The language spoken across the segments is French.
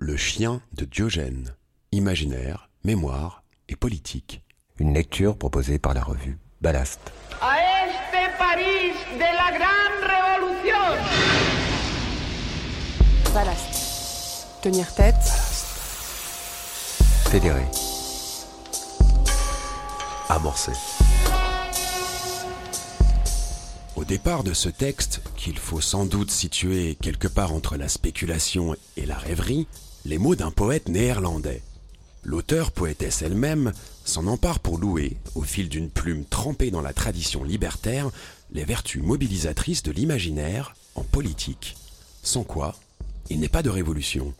Le chien de Diogène. Imaginaire, mémoire et politique. Une lecture proposée par la revue Ballast. A este París de la gran révolution. Ballast. Tenir tête. Fédéré. Amorcé. Au départ de ce texte, qu'il faut sans doute situer quelque part entre la spéculation et la rêverie, les mots d'un poète néerlandais. L'auteur poétesse elle-même s'en empare pour louer, au fil d'une plume trempée dans la tradition libertaire, les vertus mobilisatrices de l'imaginaire en politique. Sans quoi, il n'est pas de révolution.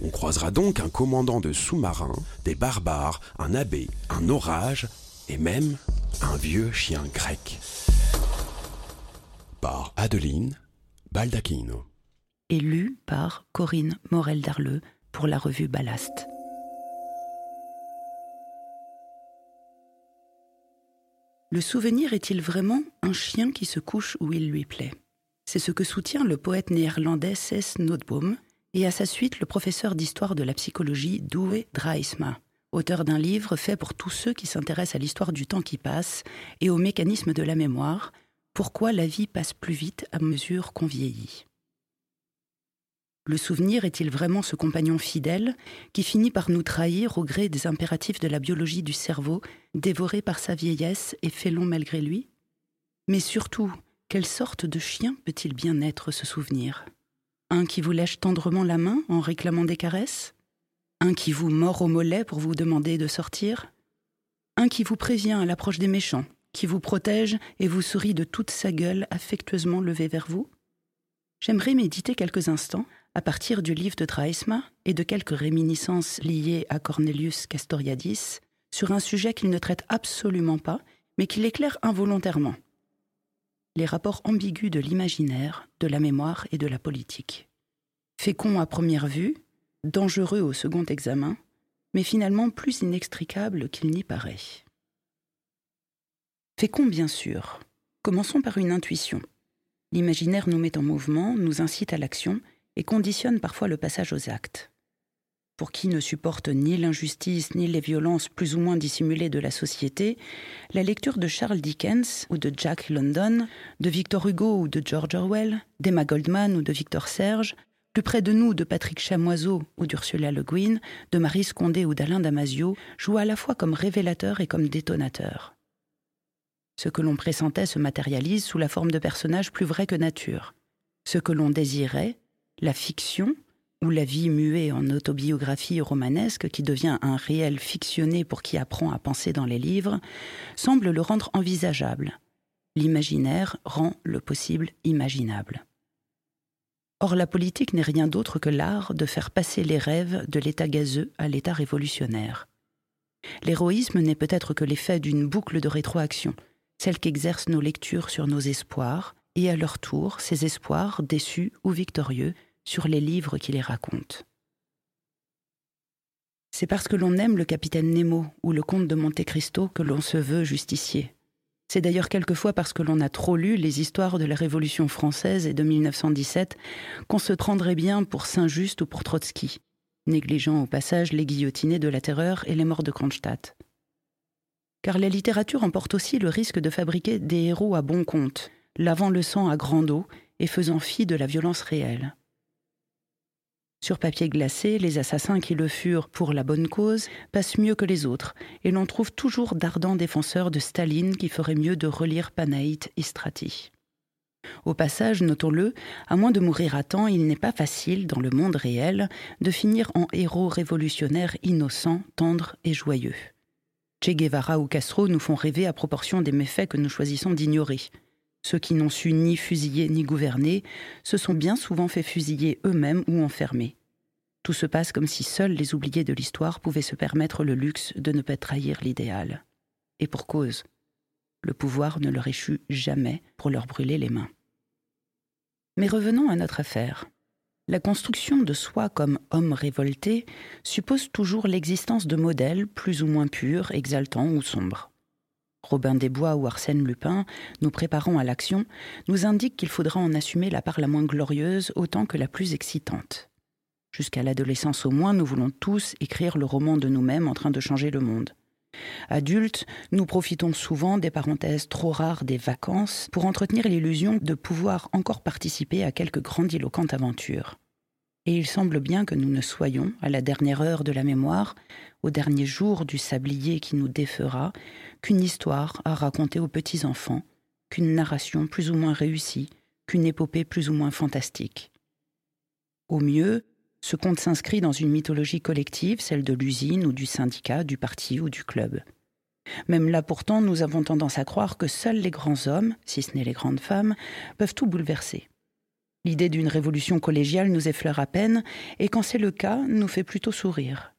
On croisera donc un commandant de sous-marin, des barbares, un abbé, un orage et même un vieux chien grec. Par Adeline Baldacchino. Élu par Corinne Morel-Darleux pour la revue Ballast. Le souvenir est-il vraiment un chien qui se couche où il lui plaît? C'est ce que soutient le poète néerlandais Cess Nootboom et à sa suite le professeur d'histoire de la psychologie Douwe Draisma, auteur d'un livre fait pour tous ceux qui s'intéressent à l'histoire du temps qui passe et au mécanisme de la mémoire, Pourquoi la vie passe plus vite à mesure qu'on vieillit. Le souvenir est-il vraiment ce compagnon fidèle qui finit par nous trahir au gré des impératifs de la biologie du cerveau, dévoré par sa vieillesse et félon malgré lui? Mais surtout, quelle sorte de chien peut-il bien être ce souvenir? Un qui vous lèche tendrement la main en réclamant des caresses? Un qui vous mord au mollet pour vous demander de sortir? Un qui vous prévient à l'approche des méchants, qui vous protège et vous sourit de toute sa gueule affectueusement levée vers vous J'aimerais méditer quelques instants à partir du livre de Draisma et de quelques réminiscences liées à Cornelius Castoriadis sur un sujet qu'il ne traite absolument pas, mais qu'il éclaire involontairement. Les rapports ambigus de l'imaginaire, de la mémoire et de la politique. Fécond à première vue, dangereux au second examen, mais finalement plus inextricable qu'il n'y paraît. Fécond bien sûr. Commençons par une intuition. L'imaginaire nous met en mouvement, nous incite à l'action et conditionne parfois le passage aux actes. Pour qui ne supporte ni l'injustice ni les violences plus ou moins dissimulées de la société, la lecture de Charles Dickens ou de Jack London, de Victor Hugo ou de George Orwell, d'Emma Goldman ou de Victor Serge, plus près de nous de Patrick Chamoiseau ou d'Ursula Le Guin, de Marie Scondé ou d'Alain Damasio, joue à la fois comme révélateur et comme détonateur. Ce que l'on pressentait se matérialise sous la forme de personnages plus vrais que nature. Ce que l'on désirait, la fiction, ou la vie muée en autobiographie romanesque qui devient un réel fictionné pour qui apprend à penser dans les livres, semble le rendre envisageable. L'imaginaire rend le possible imaginable. Or la politique n'est rien d'autre que l'art de faire passer les rêves de l'état gazeux à l'état révolutionnaire. L'héroïsme n'est peut-être que l'effet d'une boucle de rétroaction, celle qu'exercent nos lectures sur nos espoirs, et à leur tour ces espoirs, déçus ou victorieux, sur les livres qui les racontent. C'est parce que l'on aime le capitaine Nemo ou le comte de Monte Cristo que l'on se veut justicier. C'est d'ailleurs quelquefois parce que l'on a trop lu les histoires de la Révolution française et de 1917 qu'on se prendrait bien pour Saint-Just ou pour Trotsky, négligeant au passage les guillotinés de la terreur et les morts de Kronstadt. Car la littérature emporte aussi le risque de fabriquer des héros à bon compte, lavant le sang à grande eau et faisant fi de la violence réelle. Sur papier glacé, les assassins qui le furent pour la bonne cause passent mieux que les autres, et l'on trouve toujours d'ardents défenseurs de Staline qui feraient mieux de relire Panaït et Strati. Au passage, notons-le, à moins de mourir à temps, il n'est pas facile, dans le monde réel, de finir en héros révolutionnaires innocents, tendres et joyeux. Che Guevara ou Castro nous font rêver à proportion des méfaits que nous choisissons d'ignorer. Ceux qui n'ont su ni fusiller ni gouverner se sont bien souvent fait fusiller eux-mêmes ou enfermer. Tout se passe comme si seuls les oubliés de l'histoire pouvaient se permettre le luxe de ne pas trahir l'idéal. Et pour cause. Le pouvoir ne leur échut jamais pour leur brûler les mains. Mais revenons à notre affaire. La construction de soi comme homme révolté suppose toujours l'existence de modèles plus ou moins purs, exaltants ou sombres. Robin des Bois ou Arsène Lupin, nous préparant à l'action, nous indiquent qu'il faudra en assumer la part la moins glorieuse autant que la plus excitante. Jusqu'à l'adolescence au moins, nous voulons tous écrire le roman de nous-mêmes en train de changer le monde. Adultes, nous profitons souvent des parenthèses trop rares des vacances pour entretenir l'illusion de pouvoir encore participer à quelque grandiloquente aventure. Et il semble bien que nous ne soyons, à la dernière heure de la mémoire, au dernier jour du sablier qui nous défera, qu'une histoire à raconter aux petits-enfants, qu'une narration plus ou moins réussie, qu'une épopée plus ou moins fantastique. Au mieux, ce conte s'inscrit dans une mythologie collective, celle de l'usine ou du syndicat, du parti ou du club. Même là pourtant, nous avons tendance à croire que seuls les grands hommes, si ce n'est les grandes femmes, peuvent tout bouleverser. L'idée d'une révolution collégiale nous effleure à peine, et quand c'est le cas, nous fait plutôt sourire.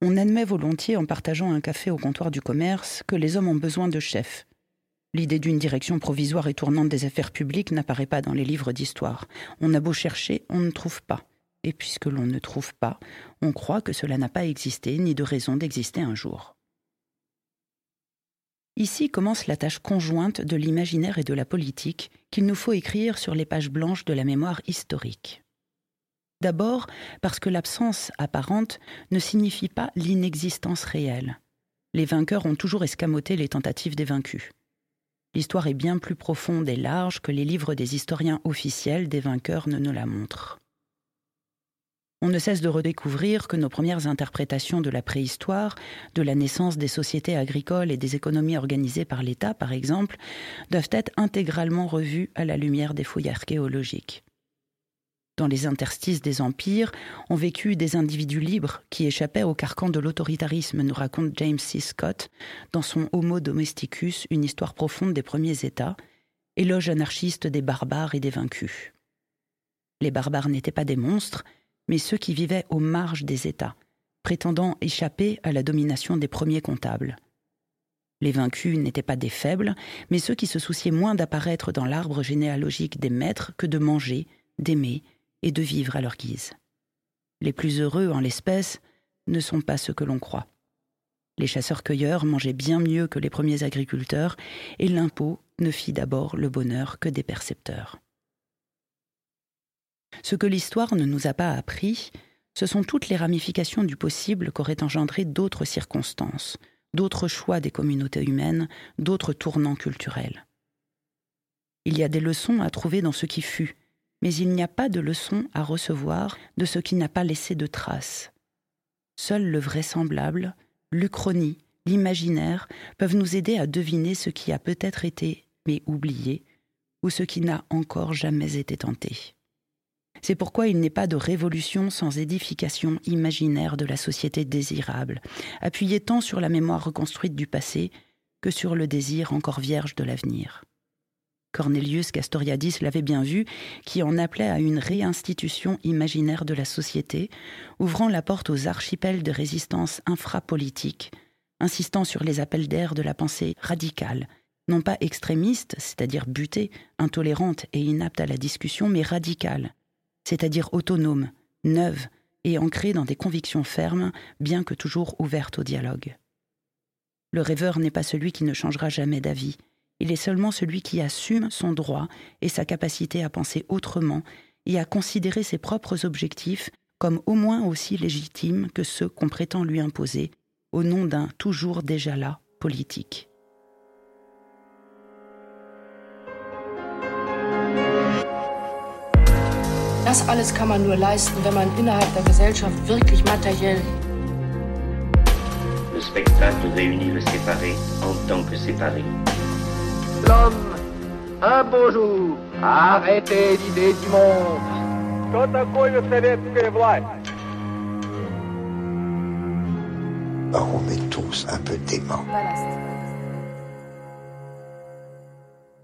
On admet volontiers, en partageant un café au comptoir du commerce, que les hommes ont besoin de chefs. L'idée d'une direction provisoire et tournante des affaires publiques n'apparaît pas dans les livres d'histoire. On a beau chercher, on ne trouve pas et puisque l'on ne trouve pas, on croit que cela n'a pas existé ni de raison d'exister un jour. Ici commence la tâche conjointe de l'imaginaire et de la politique qu'il nous faut écrire sur les pages blanches de la mémoire historique. D'abord parce que l'absence apparente ne signifie pas l'inexistence réelle. Les vainqueurs ont toujours escamoté les tentatives des vaincus. L'histoire est bien plus profonde et large que les livres des historiens officiels des vainqueurs ne nous la montrent. On ne cesse de redécouvrir que nos premières interprétations de la préhistoire, de la naissance des sociétés agricoles et des économies organisées par l'État, par exemple, doivent être intégralement revues à la lumière des fouilles archéologiques. Dans les interstices des empires ont vécu des individus libres qui échappaient au carcan de l'autoritarisme, nous raconte James C. Scott dans son Homo domesticus, une histoire profonde des premiers États, éloge anarchiste des barbares et des vaincus. Les barbares n'étaient pas des monstres, mais ceux qui vivaient aux marges des États, prétendant échapper à la domination des premiers comptables. Les vaincus n'étaient pas des faibles, mais ceux qui se souciaient moins d'apparaître dans l'arbre généalogique des maîtres que de manger, d'aimer et de vivre à leur guise. Les plus heureux en l'espèce ne sont pas ceux que l'on croit. Les chasseurs-cueilleurs mangeaient bien mieux que les premiers agriculteurs, et l'impôt ne fit d'abord le bonheur que des percepteurs. Ce que l'histoire ne nous a pas appris, ce sont toutes les ramifications du possible qu'auraient engendré d'autres circonstances, d'autres choix des communautés humaines, d'autres tournants culturels. Il y a des leçons à trouver dans ce qui fut, mais il n'y a pas de leçons à recevoir de ce qui n'a pas laissé de traces. Seul le vraisemblable, l'uchronie, l'imaginaire peuvent nous aider à deviner ce qui a peut-être été, mais oublié, ou ce qui n'a encore jamais été tenté. C'est pourquoi il n'est pas de révolution sans édification imaginaire de la société désirable, appuyée tant sur la mémoire reconstruite du passé que sur le désir encore vierge de l'avenir. Cornelius Castoriadis l'avait bien vu, qui en appelait à une réinstitution imaginaire de la société, ouvrant la porte aux archipels de résistance infrapolitique, insistant sur les appels d'air de la pensée radicale, non pas extrémiste, c'est-à-dire butée, intolérante et inapte à la discussion, mais radicale, c'est-à-dire autonome, neuve et ancrée dans des convictions fermes, bien que toujours ouverte au dialogue. Le rêveur n'est pas celui qui ne changera jamais d'avis, il est seulement celui qui assume son droit et sa capacité à penser autrement et à considérer ses propres objectifs comme au moins aussi légitimes que ceux qu'on prétend lui imposer au nom d'un toujours déjà là politique. Das alles kann man nur leisten, wenn man innerhalb der Gesellschaft wirklich materiell. Le spectacle réunit le séparé en tant que séparé. L'homme, un beau jour, a arrêté l'idée du monde. Что такое советская власть? on est tous un peu dément.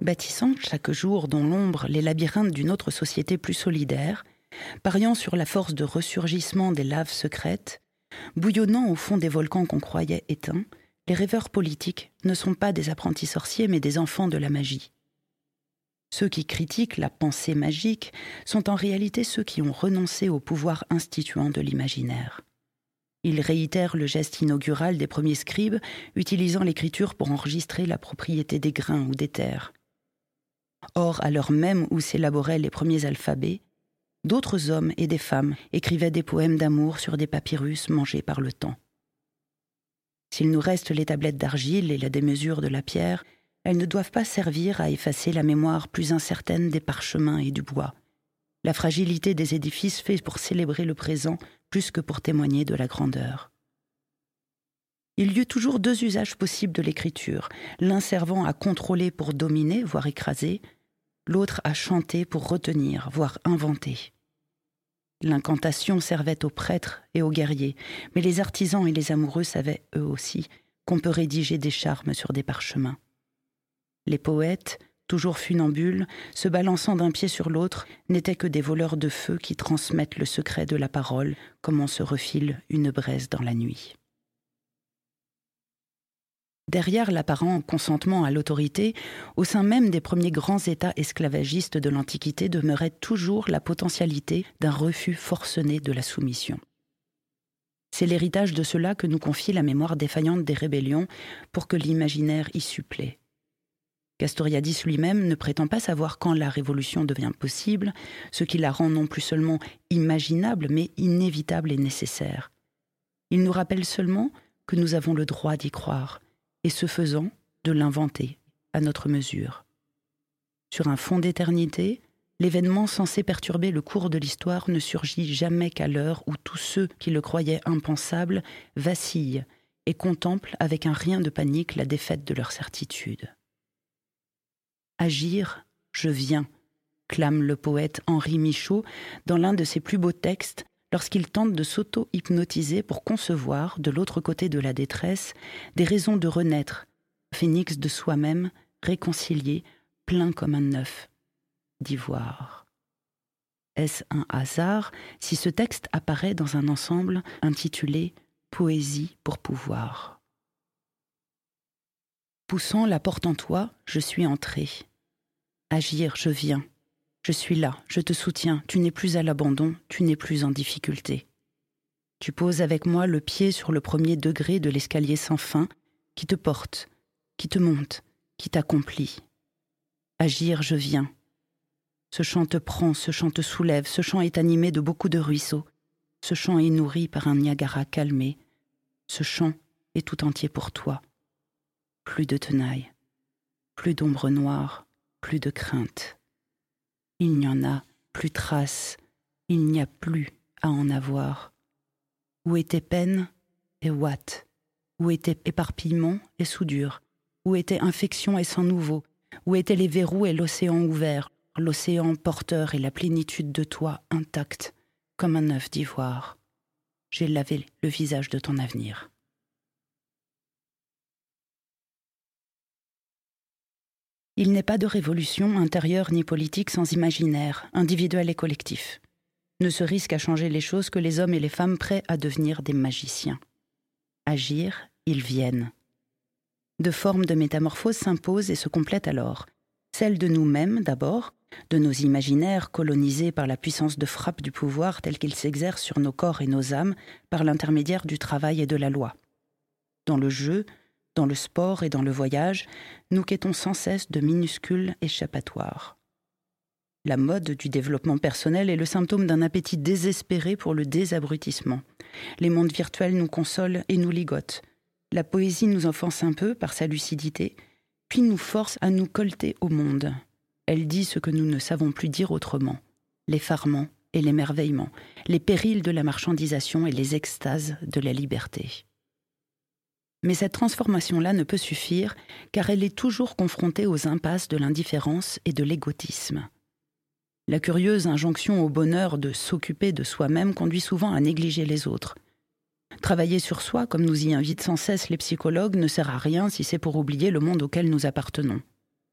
bâtissant chaque jour dans l'ombre les labyrinthes d'une autre société plus solidaire, pariant sur la force de ressurgissement des laves secrètes, bouillonnant au fond des volcans qu'on croyait éteints, les rêveurs politiques ne sont pas des apprentis sorciers mais des enfants de la magie. Ceux qui critiquent la pensée magique sont en réalité ceux qui ont renoncé au pouvoir instituant de l'imaginaire. Ils réitèrent le geste inaugural des premiers scribes, utilisant l'écriture pour enregistrer la propriété des grains ou des terres. Or, à l'heure même où s'élaboraient les premiers alphabets, d'autres hommes et des femmes écrivaient des poèmes d'amour sur des papyrus mangés par le temps. S'il nous reste les tablettes d'argile et la démesure de la pierre, elles ne doivent pas servir à effacer la mémoire plus incertaine des parchemins et du bois. La fragilité des édifices fait pour célébrer le présent plus que pour témoigner de la grandeur. Il y eut toujours deux usages possibles de l'écriture, l'un servant à contrôler pour dominer, voire écraser, l'autre à chanter pour retenir, voire inventer. L'incantation servait aux prêtres et aux guerriers, mais les artisans et les amoureux savaient eux aussi qu'on peut rédiger des charmes sur des parchemins. Les poètes, toujours funambules, se balançant d'un pied sur l'autre, n'étaient que des voleurs de feu qui transmettent le secret de la parole comme on se refile une braise dans la nuit. Derrière l'apparent consentement à l'autorité, au sein même des premiers grands États esclavagistes de l'Antiquité demeurait toujours la potentialité d'un refus forcené de la soumission. C'est l'héritage de cela que nous confie la mémoire défaillante des rébellions pour que l'imaginaire y supplée. Castoriadis lui-même ne prétend pas savoir quand la révolution devient possible, ce qui la rend non plus seulement imaginable, mais inévitable et nécessaire. Il nous rappelle seulement que nous avons le droit d'y croire, et ce faisant, de l'inventer à notre mesure. Sur un fond d'éternité, l'événement censé perturber le cours de l'histoire ne surgit jamais qu'à l'heure où tous ceux qui le croyaient impensable vacillent et contemplent avec un rien de panique la défaite de leur certitude. Agir, je viens, clame le poète Henri Michaud dans l'un de ses plus beaux textes lorsqu'il tente de s'auto-hypnotiser pour concevoir, de l'autre côté de la détresse, des raisons de renaître, phénix de soi-même, réconcilié, plein comme un œuf d'ivoire. Est-ce un hasard si ce texte apparaît dans un ensemble intitulé Poésie pour pouvoir? Poussant la porte en toi, je suis entré. Agir, je viens. Je suis là, je te soutiens, tu n'es plus à l'abandon, tu n'es plus en difficulté. Tu poses avec moi le pied sur le premier degré de l'escalier sans fin qui te porte, qui te monte, qui t'accomplit. Agir, je viens. Ce chant te prend, ce chant te soulève, ce chant est animé de beaucoup de ruisseaux, ce chant est nourri par un Niagara calmé, ce chant est tout entier pour toi. Plus de tenaille, plus d'ombre noire, plus de crainte. Il n'y en a plus trace, il n'y a plus à en avoir. Où était peine et ouate? Où était éparpillement et soudure? Où était infection et sang nouveau? Où étaient les verrous et l'océan ouvert, l'océan porteur et la plénitude de toi intacte, comme un œuf d'ivoire. J'ai lavé le visage de ton avenir. Il n'est pas de révolution intérieure ni politique sans imaginaire, individuel et collectif. Ne se risque à changer les choses que les hommes et les femmes prêts à devenir des magiciens. Agir, ils viennent. Deux formes de métamorphose s'imposent et se complètent alors. Celle de nous-mêmes d'abord, de nos imaginaires colonisés par la puissance de frappe du pouvoir tel qu'il s'exerce sur nos corps et nos âmes par l'intermédiaire du travail et de la loi. Dans le jeu, dans le sport et dans le voyage, nous quêtons sans cesse de minuscules échappatoires. La mode du développement personnel est le symptôme d'un appétit désespéré pour le désabrutissement. Les mondes virtuels nous consolent et nous ligotent. La poésie nous offense un peu par sa lucidité, puis nous force à nous colter au monde. Elle dit ce que nous ne savons plus dire autrement l'effarement et l'émerveillement, les périls de la marchandisation et les extases de la liberté. Mais cette transformation-là ne peut suffire, car elle est toujours confrontée aux impasses de l'indifférence et de l'égotisme. La curieuse injonction au bonheur de s'occuper de soi-même conduit souvent à négliger les autres. Travailler sur soi, comme nous y invitent sans cesse les psychologues, ne sert à rien si c'est pour oublier le monde auquel nous appartenons.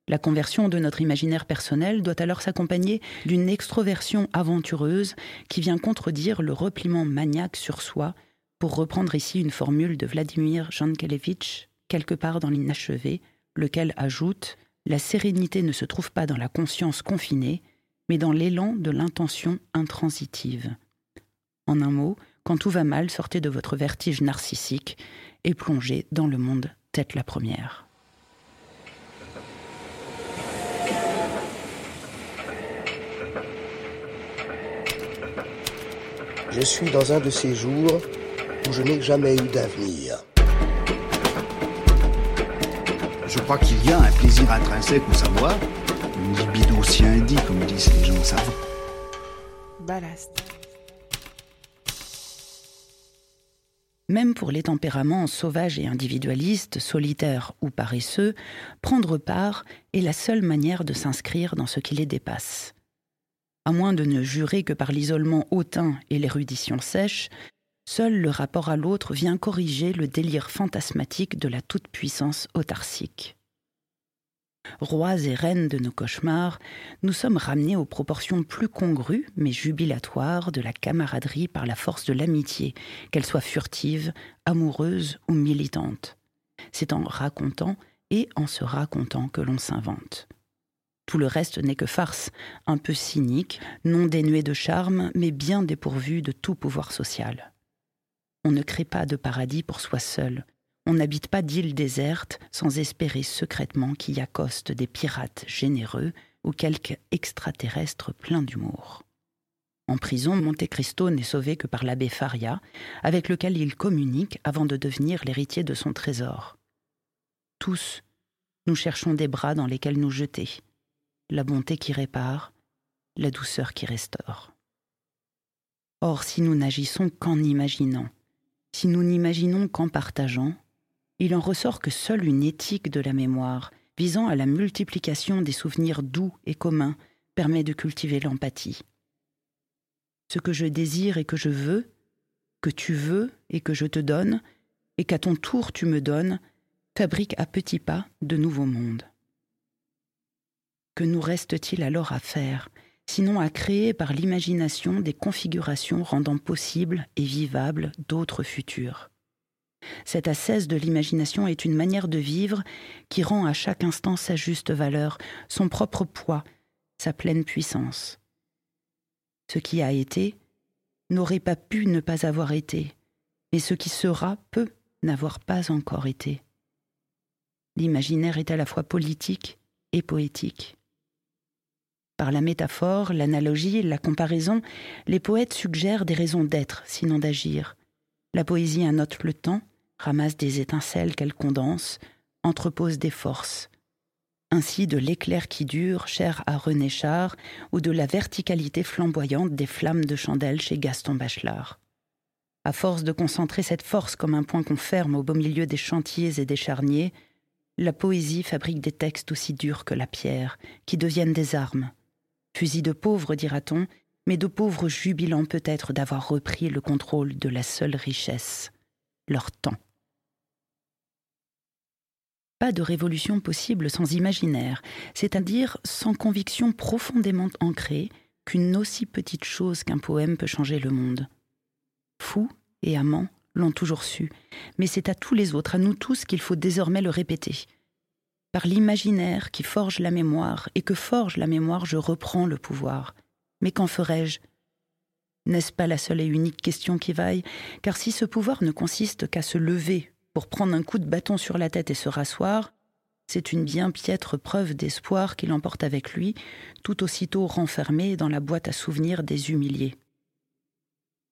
La conversion de notre imaginaire personnel doit alors s'accompagner d'une extroversion aventureuse qui vient contredire le repliement maniaque sur soi pour reprendre ici une formule de Vladimir Jankelevitch, quelque part dans l'inachevé, lequel ajoute La sérénité ne se trouve pas dans la conscience confinée, mais dans l'élan de l'intention intransitive. En un mot, quand tout va mal, sortez de votre vertige narcissique et plongez dans le monde tête la première. Je suis dans un de ces jours où je n'ai jamais eu d'avenir. Je crois qu'il y a un plaisir intrinsèque au savoir, une libido dit, comme disent les gens savants. Ballast. Même pour les tempéraments sauvages et individualistes, solitaires ou paresseux, prendre part est la seule manière de s'inscrire dans ce qui les dépasse. À moins de ne jurer que par l'isolement hautain et l'érudition sèche, seul le rapport à l'autre vient corriger le délire fantasmatique de la toute-puissance autarcique. Rois et reines de nos cauchemars, nous sommes ramenés aux proportions plus congrues mais jubilatoires de la camaraderie par la force de l'amitié, qu'elle soit furtive, amoureuse ou militante. C'est en racontant et en se racontant que l'on s'invente. Tout le reste n'est que farce, un peu cynique, non dénué de charme, mais bien dépourvu de tout pouvoir social. On ne crée pas de paradis pour soi seul, on n'habite pas d'îles désertes sans espérer secrètement qu'y accostent des pirates généreux ou quelque extraterrestre plein d'humour. En prison, Monte Cristo n'est sauvé que par l'abbé Faria, avec lequel il communique avant de devenir l'héritier de son trésor. Tous, nous cherchons des bras dans lesquels nous jeter, la bonté qui répare, la douceur qui restaure. Or, si nous n'agissons qu'en imaginant, si nous n'imaginons qu'en partageant, il en ressort que seule une éthique de la mémoire, visant à la multiplication des souvenirs doux et communs, permet de cultiver l'empathie. Ce que je désire et que je veux, que tu veux et que je te donne, et qu'à ton tour tu me donnes, fabrique à petits pas de nouveaux mondes. Que nous reste-t-il alors à faire, sinon à créer par l'imagination des configurations rendant possibles et vivables d'autres futurs cette ascèse de l'imagination est une manière de vivre qui rend à chaque instant sa juste valeur, son propre poids, sa pleine puissance. Ce qui a été n'aurait pas pu ne pas avoir été, mais ce qui sera peut n'avoir pas encore été. L'imaginaire est à la fois politique et poétique. Par la métaphore, l'analogie, la comparaison, les poètes suggèrent des raisons d'être, sinon d'agir. La poésie annote le temps, ramasse des étincelles qu'elle condense, entrepose des forces. Ainsi de l'éclair qui dure, cher à René Char, ou de la verticalité flamboyante des flammes de chandelle chez Gaston Bachelard. À force de concentrer cette force comme un point qu'on ferme au beau milieu des chantiers et des charniers, la poésie fabrique des textes aussi durs que la pierre, qui deviennent des armes. Fusils de pauvres, dira-t-on, mais de pauvres jubilant peut-être d'avoir repris le contrôle de la seule richesse, leur temps. Pas de révolution possible sans imaginaire, c'est-à-dire sans conviction profondément ancrée qu'une aussi petite chose qu'un poème peut changer le monde. Fous et amants l'ont toujours su, mais c'est à tous les autres, à nous tous, qu'il faut désormais le répéter. L'imaginaire qui forge la mémoire, et que forge la mémoire, je reprends le pouvoir. Mais qu'en ferai-je? N'est-ce pas la seule et unique question qui vaille? Car si ce pouvoir ne consiste qu'à se lever pour prendre un coup de bâton sur la tête et se rasseoir, c'est une bien piètre preuve d'espoir qu'il emporte avec lui, tout aussitôt renfermé dans la boîte à souvenirs des humiliés.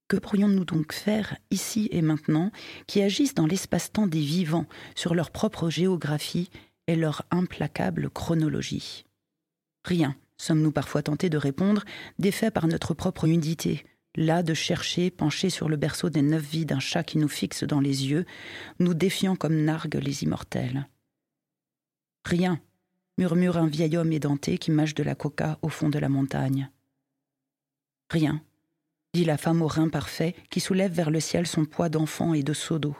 Que pourrions-nous donc faire ici et maintenant qui agissent dans l'espace-temps des vivants sur leur propre géographie et leur implacable chronologie Rien, sommes-nous parfois tentés de répondre, défaits par notre propre nudité, là de chercher, penché sur le berceau des neuf vies d'un chat qui nous fixe dans les yeux, nous défiant comme narguent les immortels. Rien, murmure un vieil homme édenté qui mâche de la coca au fond de la montagne. Rien, dit la femme au rein parfait qui soulève vers le ciel son poids d'enfant et de seau d'eau.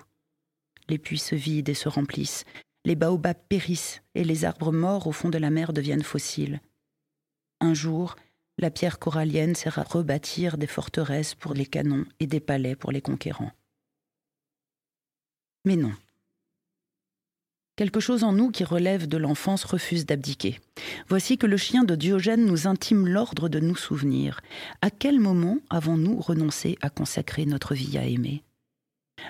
Les puits se vident et se remplissent, les baobabs périssent et les arbres morts au fond de la mer deviennent fossiles. Un jour, la pierre corallienne sert à rebâtir des forteresses pour les canons et des palais pour les conquérants. Mais non. Quelque chose en nous qui relève de l'enfance refuse d'abdiquer. Voici que le chien de Diogène nous intime l'ordre de nous souvenir. À quel moment avons-nous renoncé à consacrer notre vie à aimer?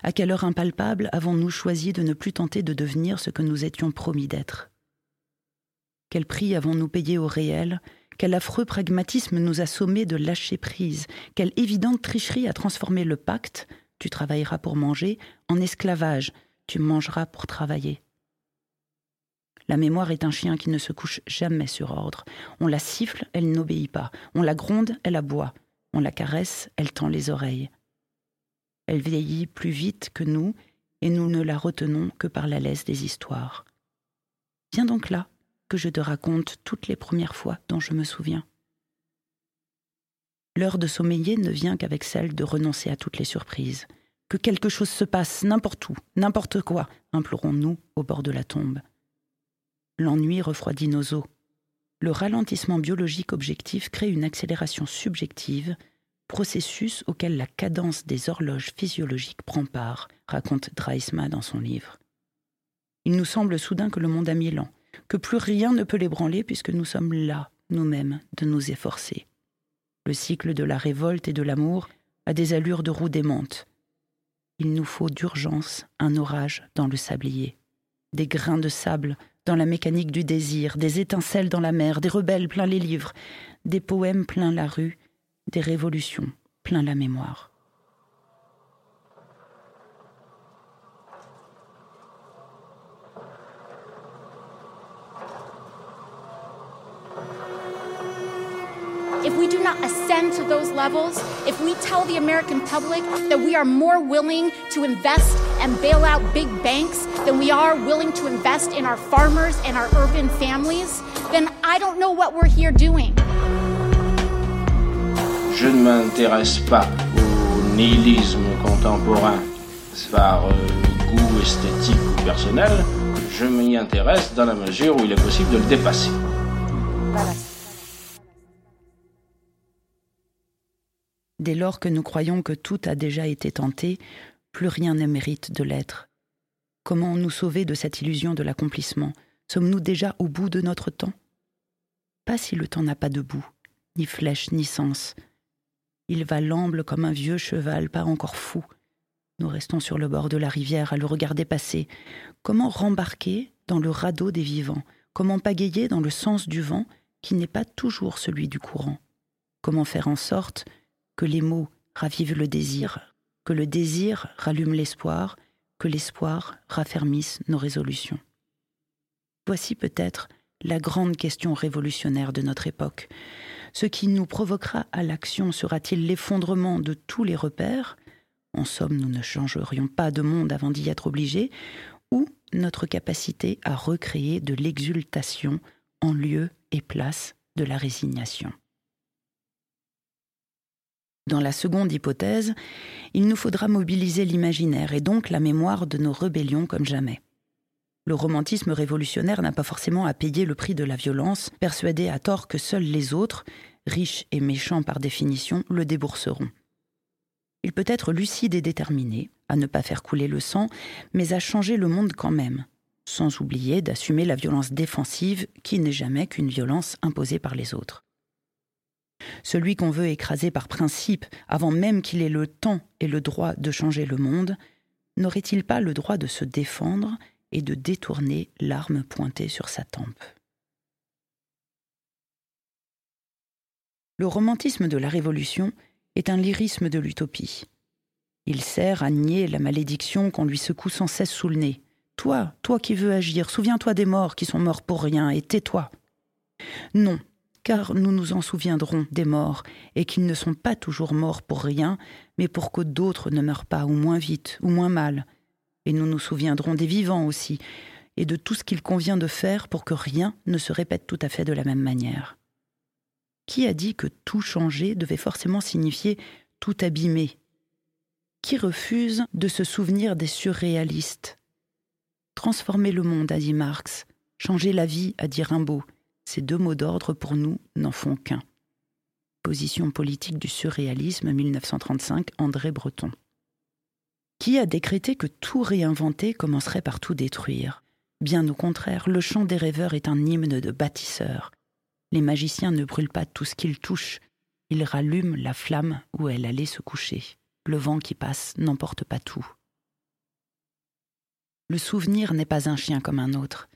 À quelle heure impalpable avons-nous choisi de ne plus tenter de devenir ce que nous étions promis d'être? Quel prix avons-nous payé au réel? Quel affreux pragmatisme nous a sommé de lâcher prise, quelle évidente tricherie a transformé le pacte, tu travailleras pour manger, en esclavage, tu mangeras pour travailler. La mémoire est un chien qui ne se couche jamais sur ordre. On la siffle, elle n'obéit pas. On la gronde, elle aboie. On la caresse, elle tend les oreilles. Elle vieillit plus vite que nous, et nous ne la retenons que par la laisse des histoires. Viens donc là, que je te raconte toutes les premières fois dont je me souviens. L'heure de sommeiller ne vient qu'avec celle de renoncer à toutes les surprises. Que quelque chose se passe n'importe où, n'importe quoi, implorons-nous au bord de la tombe. L'ennui refroidit nos os. Le ralentissement biologique objectif crée une accélération subjective, processus auquel la cadence des horloges physiologiques prend part, raconte Dreisma dans son livre. Il nous semble soudain que le monde a mille ans, que plus rien ne peut l'ébranler puisque nous sommes là, nous-mêmes, de nous efforcer. Le cycle de la révolte et de l'amour a des allures de roue démente. Il nous faut d'urgence un orage dans le sablier, des grains de sable dans la mécanique du désir, des étincelles dans la mer, des rebelles plein les livres, des poèmes plein la rue, des révolutions plein la mémoire. if we do not ascend to those levels, if we tell the American public that we are more willing to invest and bail out big banks than we are willing to invest in our farmers and our urban families, then I don't know what we're here doing. Je ne m'intéresse pas au nihilisme contemporain par euh, goût esthétique ou personnel. Je m'y intéresse dans la mesure où il est possible de le dépasser. Voilà. Dès lors que nous croyons que tout a déjà été tenté, plus rien ne mérite de l'être. Comment nous sauver de cette illusion de l'accomplissement? Sommes-nous déjà au bout de notre temps? Pas si le temps n'a pas de bout, ni flèche, ni sens. Il va l'amble comme un vieux cheval, pas encore fou. Nous restons sur le bord de la rivière à le regarder passer. Comment rembarquer dans le radeau des vivants? Comment pagayer dans le sens du vent qui n'est pas toujours celui du courant? Comment faire en sorte que les mots ravivent le désir, que le désir rallume l'espoir, que l'espoir raffermisse nos résolutions? Voici peut-être la grande question révolutionnaire de notre époque. Ce qui nous provoquera à l'action sera-t-il l'effondrement de tous les repères? En somme, nous ne changerions pas de monde avant d'y être obligés, ou notre capacité à recréer de l'exultation en lieu et place de la résignation. Dans la seconde hypothèse, il nous faudra mobiliser l'imaginaire et donc la mémoire de nos rébellions comme jamais. Le romantisme révolutionnaire n'a pas forcément à payer le prix de la violence, persuadé à tort que seuls les autres, riches et méchants par définition, le débourseront. Il peut être lucide et déterminé, à ne pas faire couler le sang, mais à changer le monde quand même, sans oublier d'assumer la violence défensive qui n'est jamais qu'une violence imposée par les autres. Celui qu'on veut écraser par principe, avant même qu'il ait le temps et le droit de changer le monde, n'aurait-il pas le droit de se défendre et de détourner l'arme pointée sur sa tempe Le romantisme de la Révolution est un lyrisme de l'utopie. Il sert à nier la malédiction qu'on lui secoue sans cesse sous le nez. Toi, toi qui veux agir, souviens-toi des morts qui sont morts pour rien et tais-toi. Non, car nous nous en souviendrons des morts, et qu'ils ne sont pas toujours morts pour rien, mais pour que d'autres ne meurent pas, ou moins vite, ou moins mal. Et nous nous souviendrons des vivants aussi, et de tout ce qu'il convient de faire pour que rien ne se répète tout à fait de la même manière. Qui a dit que tout changer devait forcément signifier tout abîmer? Qui refuse de se souvenir des surréalistes? Transformer le monde, a dit Marx, changer la vie, a dit Rimbaud, ces deux mots d'ordre pour nous n'en font qu'un. Position politique du surréalisme 1935, André Breton. Qui a décrété que tout réinventer commencerait par tout détruire? Bien au contraire, le chant des rêveurs est un hymne de bâtisseurs. Les magiciens ne brûlent pas tout ce qu'ils touchent, ils rallument la flamme où elle allait se coucher. Le vent qui passe n'emporte pas tout. Le souvenir n'est pas un chien comme un autre.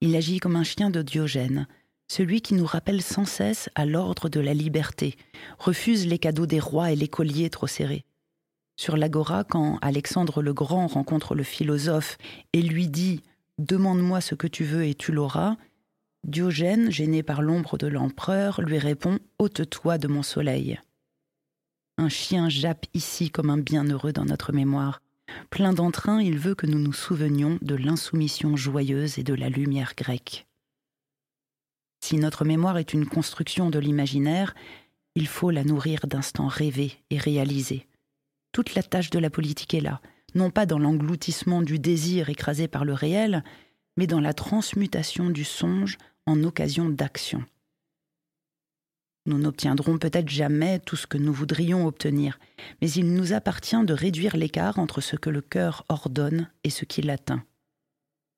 Il agit comme un chien de Diogène, celui qui nous rappelle sans cesse à l'ordre de la liberté, refuse les cadeaux des rois et les colliers trop serrés. Sur l'agora, quand Alexandre le Grand rencontre le philosophe et lui dit Demande-moi ce que tu veux et tu l'auras, Diogène, gêné par l'ombre de l'empereur, lui répond Ôte-toi de mon soleil. Un chien jappe ici comme un bienheureux dans notre mémoire. Plein d'entrain, il veut que nous nous souvenions de l'insoumission joyeuse et de la lumière grecque. Si notre mémoire est une construction de l'imaginaire, il faut la nourrir d'instants rêvés et réalisés. Toute la tâche de la politique est là, non pas dans l'engloutissement du désir écrasé par le réel, mais dans la transmutation du songe en occasion d'action. Nous n'obtiendrons peut-être jamais tout ce que nous voudrions obtenir, mais il nous appartient de réduire l'écart entre ce que le cœur ordonne et ce qu'il atteint.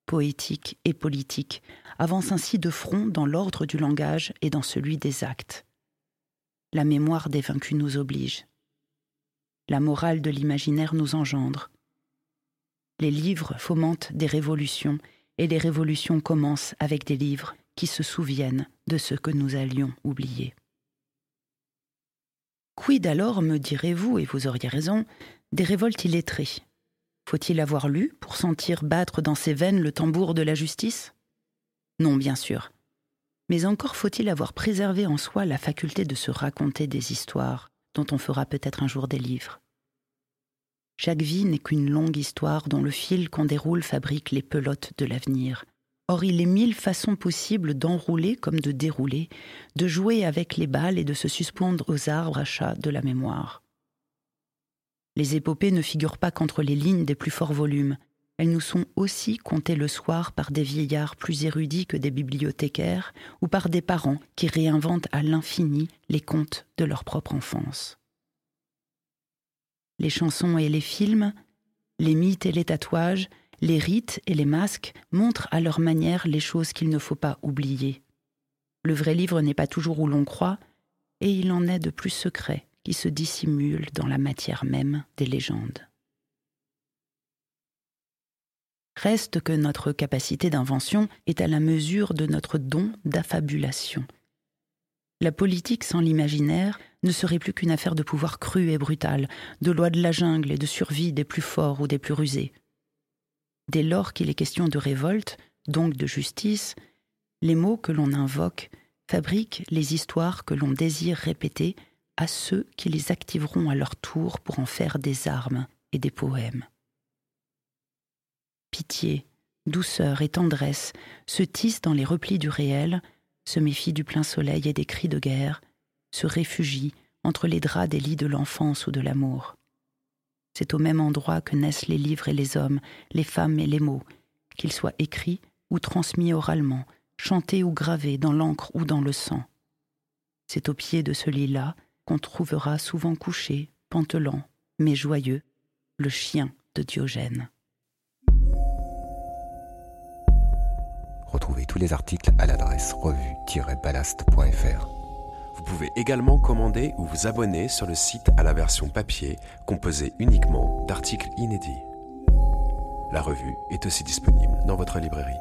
Poétique et politique avancent ainsi de front dans l'ordre du langage et dans celui des actes. La mémoire des vaincus nous oblige. La morale de l'imaginaire nous engendre. Les livres fomentent des révolutions, et les révolutions commencent avec des livres qui se souviennent de ce que nous allions oublier. Quid alors, me direz-vous, et vous auriez raison, des révoltes illettrées? Faut-il avoir lu pour sentir battre dans ses veines le tambour de la justice? Non, bien sûr. Mais encore faut-il avoir préservé en soi la faculté de se raconter des histoires, dont on fera peut-être un jour des livres. Chaque vie n'est qu'une longue histoire dont le fil qu'on déroule fabrique les pelotes de l'avenir, Or il est mille façons possibles d'enrouler comme de dérouler, de jouer avec les balles et de se suspendre aux arbres à chat de la mémoire. Les épopées ne figurent pas qu'entre les lignes des plus forts volumes, elles nous sont aussi contées le soir par des vieillards plus érudits que des bibliothécaires ou par des parents qui réinventent à l'infini les contes de leur propre enfance. Les chansons et les films, les mythes et les tatouages, les rites et les masques montrent à leur manière les choses qu'il ne faut pas oublier. Le vrai livre n'est pas toujours où l'on croit, et il en est de plus secrets qui se dissimulent dans la matière même des légendes. Reste que notre capacité d'invention est à la mesure de notre don d'affabulation. La politique sans l'imaginaire ne serait plus qu'une affaire de pouvoir cru et brutal, de loi de la jungle et de survie des plus forts ou des plus rusés. Dès lors qu'il est question de révolte, donc de justice, les mots que l'on invoque fabriquent les histoires que l'on désire répéter à ceux qui les activeront à leur tour pour en faire des armes et des poèmes. Pitié, douceur et tendresse se tissent dans les replis du réel, se méfient du plein soleil et des cris de guerre, se réfugient entre les draps des lits de l'enfance ou de l'amour. C'est au même endroit que naissent les livres et les hommes, les femmes et les mots, qu'ils soient écrits ou transmis oralement, chantés ou gravés dans l'encre ou dans le sang. C'est au pied de ce lit-là qu'on trouvera souvent couché, pantelant, mais joyeux, le chien de Diogène. Retrouvez tous les articles à l'adresse revue-ballast.fr. Vous pouvez également commander ou vous abonner sur le site à la version papier composée uniquement d'articles inédits. La revue est aussi disponible dans votre librairie.